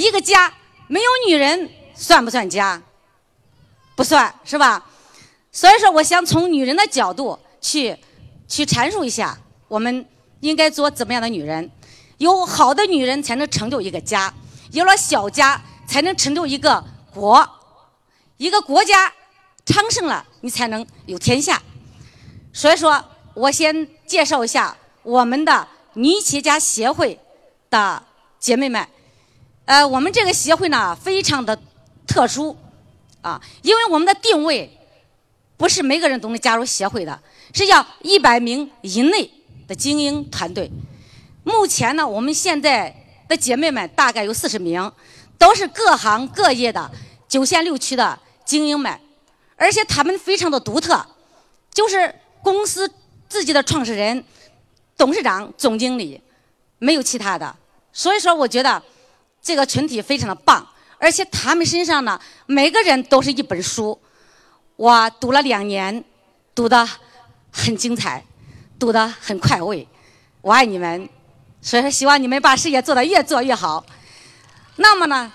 一个家没有女人算不算家？不算是吧？所以说，我想从女人的角度去去阐述一下，我们应该做怎么样的女人？有好的女人才能成就一个家，有了小家才能成就一个国，一个国家昌盛了，你才能有天下。所以说我先介绍一下我们的女企业家协会的姐妹们。呃，我们这个协会呢，非常的特殊啊，因为我们的定位不是每个人都能加入协会的，是要一百名以内的精英团队。目前呢，我们现在的姐妹们大概有四十名，都是各行各业的九县六区的精英们，而且他们非常的独特，就是公司自己的创始人、董事长、总经理，没有其他的。所以说，我觉得。这个群体非常的棒，而且他们身上呢，每个人都是一本书。我读了两年，读的很精彩，读的很快慰。我爱你们，所以说希望你们把事业做得越做越好。那么呢，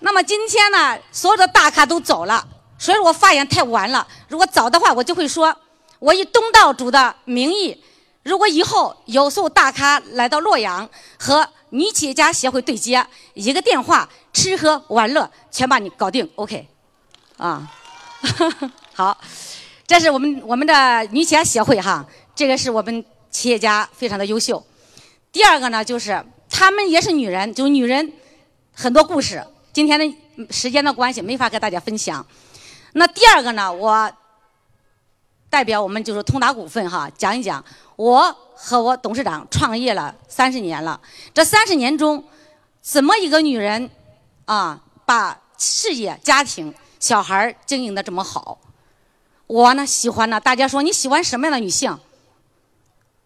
那么今天呢，所有的大咖都走了，所以我发言太晚了。如果早的话，我就会说，我以东道主的名义，如果以后有所有大咖来到洛阳和。女企业家协会对接，一个电话，吃喝玩乐全把你搞定，OK，啊，好，这是我们我们的女企业家协会哈，这个是我们企业家非常的优秀。第二个呢，就是她们也是女人，就女人很多故事，今天的时间的关系没法跟大家分享。那第二个呢，我代表我们就是通达股份哈，讲一讲我。和我董事长创业了三十年了，这三十年中，怎么一个女人啊，把事业、家庭、小孩经营的这么好？我呢喜欢呢，大家说你喜欢什么样的女性？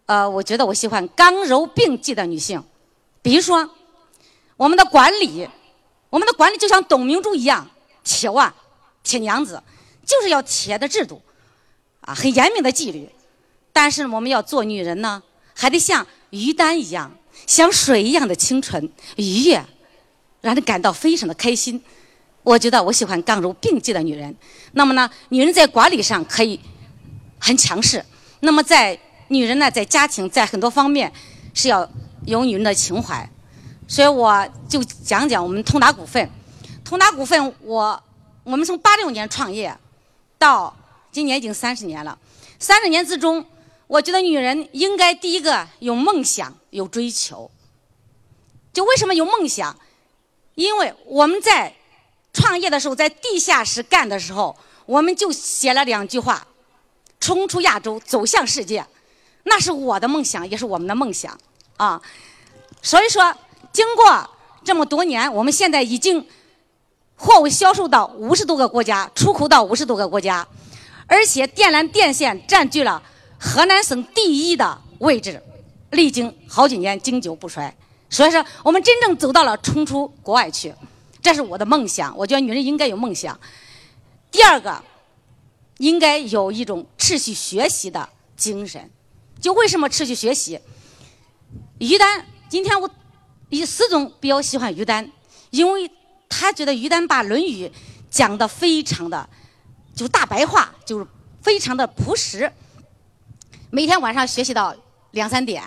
呃，我觉得我喜欢刚柔并济的女性。比如说，我们的管理，我们的管理就像董明珠一样，铁腕、铁娘子，就是要铁的制度，啊，很严明的纪律。但是我们要做女人呢，还得像于丹一样，像水一样的清纯愉悦，让人感到非常的开心。我觉得我喜欢刚柔并济的女人。那么呢，女人在管理上可以很强势。那么在女人呢，在家庭在很多方面是要有女人的情怀。所以我就讲讲我们通达股份。通达股份，我我们从八六年创业，到今年已经三十年了。三十年之中。我觉得女人应该第一个有梦想、有追求。就为什么有梦想？因为我们在创业的时候，在地下室干的时候，我们就写了两句话：“冲出亚洲，走向世界。”那是我的梦想，也是我们的梦想啊。所以说，经过这么多年，我们现在已经货物销售到五十多个国家，出口到五十多个国家，而且电缆电线占据了。河南省第一的位置，历经好几年经久不衰，所以说我们真正走到了冲出国外去，这是我的梦想。我觉得女人应该有梦想。第二个，应该有一种持续学习的精神。就为什么持续学习？于丹，今天我以司总比较喜欢于丹，因为他觉得于丹把《论语》讲的非常的就大白话，就是非常的朴实。每天晚上学习到两三点，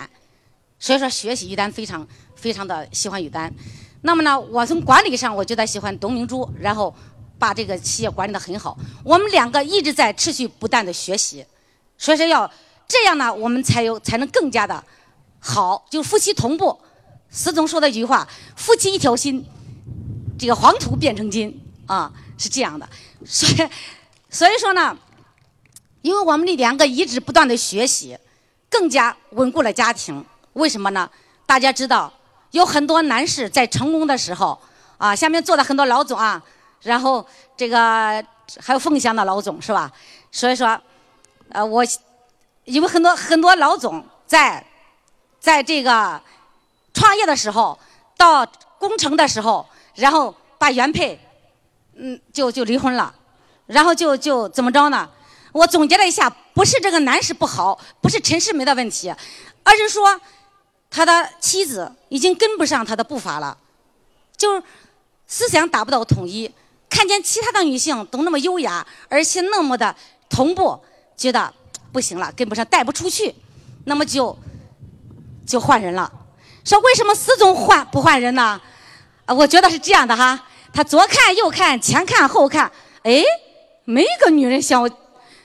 所以说学习于丹非常非常的喜欢于丹。那么呢，我从管理上我觉得喜欢董明珠，然后把这个企业管理的很好。我们两个一直在持续不断的学习，所以说要这样呢，我们才有才能更加的好，就夫妻同步。司总说的一句话：“夫妻一条心，这个黄土变成金啊，是这样的。”所以所以说呢。因为我们的两个一直不断的学习，更加稳固了家庭。为什么呢？大家知道，有很多男士在成功的时候，啊，下面坐的很多老总啊，然后这个还有凤翔的老总是吧？所以说，呃，我因为很多很多老总在在这个创业的时候，到工程的时候，然后把原配，嗯，就就离婚了，然后就就怎么着呢？我总结了一下，不是这个男士不好，不是陈世美的问题，而是说他的妻子已经跟不上他的步伐了。就是思想达不到统一，看见其他的女性都那么优雅，而且那么的同步，觉得不行了，跟不上，带不出去，那么就就换人了。说为什么始终换不换人呢？我觉得是这样的哈，他左看右看，前看后看，哎，没个女人像我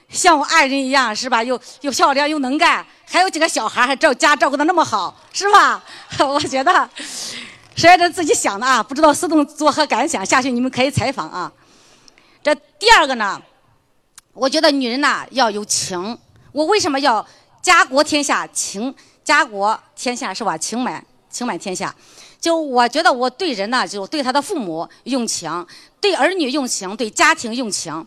像我爱人一样，是吧？又又漂亮又能干，还有几个小孩还照家照顾的那么好，是吧？我觉得。实在是自己想的啊，不知道思东作何感想？下去你们可以采访啊。这第二个呢，我觉得女人呐要有情。我为什么要家国天下情？家国天下是吧？情满情满天下。就我觉得我对人呢，就对他的父母用情，对儿女用情，对家庭用情。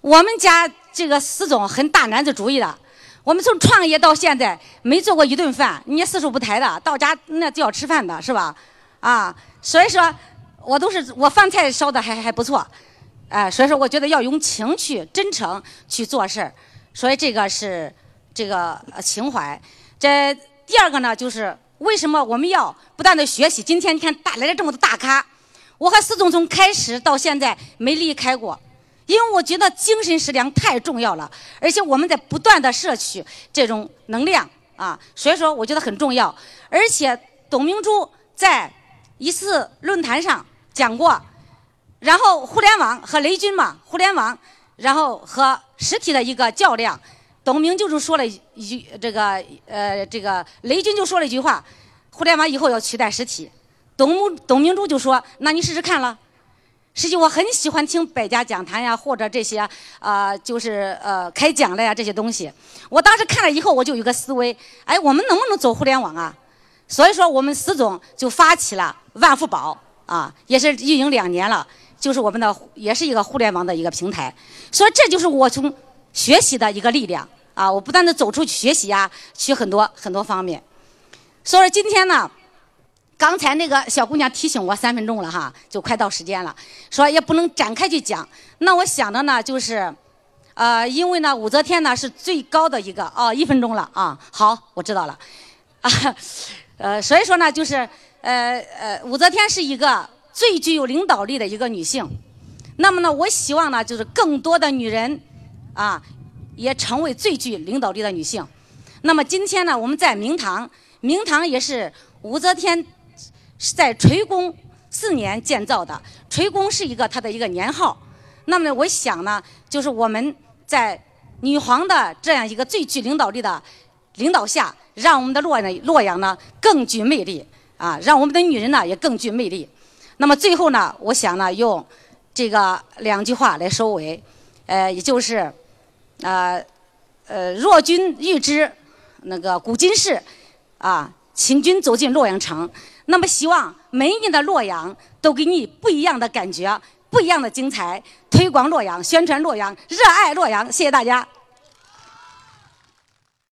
我们家这个司总很大男子主义的，我们从创业到现在没做过一顿饭，你四手不抬的，到家那就要吃饭的是吧？啊，所以说，我都是我饭菜烧的还还不错，哎，所以说我觉得要用情去真诚去做事儿，所以这个是这个情怀。这第二个呢，就是为什么我们要不断的学习？今天你看大来了这么多大咖，我和司总从开始到现在没离开过，因为我觉得精神食粮太重要了，而且我们在不断的摄取这种能量啊，所以说我觉得很重要。而且董明珠在一次论坛上讲过，然后互联网和雷军嘛，互联网，然后和实体的一个较量，董明就是说了一句这个呃这个雷军就说了一句话，互联网以后要取代实体，董董明珠就说那你试试看了，实际我很喜欢听百家讲坛呀或者这些啊就是呃开讲的呀这些东西，我当时看了以后我就有个思维，哎我们能不能走互联网啊？所以说，我们司总就发起了万富宝啊，也是运营两年了，就是我们的也是一个互联网的一个平台。所以这就是我从学习的一个力量啊，我不断的走出去学习呀，去很多很多方面。所以说今天呢，刚才那个小姑娘提醒我三分钟了哈，就快到时间了，说也不能展开去讲。那我想的呢，就是呃，因为呢，武则天呢是最高的一个哦，一分钟了啊，好，我知道了啊。呃，所以说呢，就是呃呃，武则天是一个最具有领导力的一个女性。那么呢，我希望呢，就是更多的女人啊，也成为最具领导力的女性。那么今天呢，我们在明堂，明堂也是武则天是在垂宫四年建造的，垂宫是一个它的一个年号。那么，我想呢，就是我们在女皇的这样一个最具领导力的领导下。让我们的洛呢洛阳呢更具魅力啊，让我们的女人呢也更具魅力。那么最后呢，我想呢用这个两句话来收尾，呃，也就是呃呃，若君欲知那个古今事啊，请君走进洛阳城。那么希望每一年的洛阳都给你不一样的感觉，不一样的精彩，推广洛阳，宣传洛阳，热爱洛阳。谢谢大家。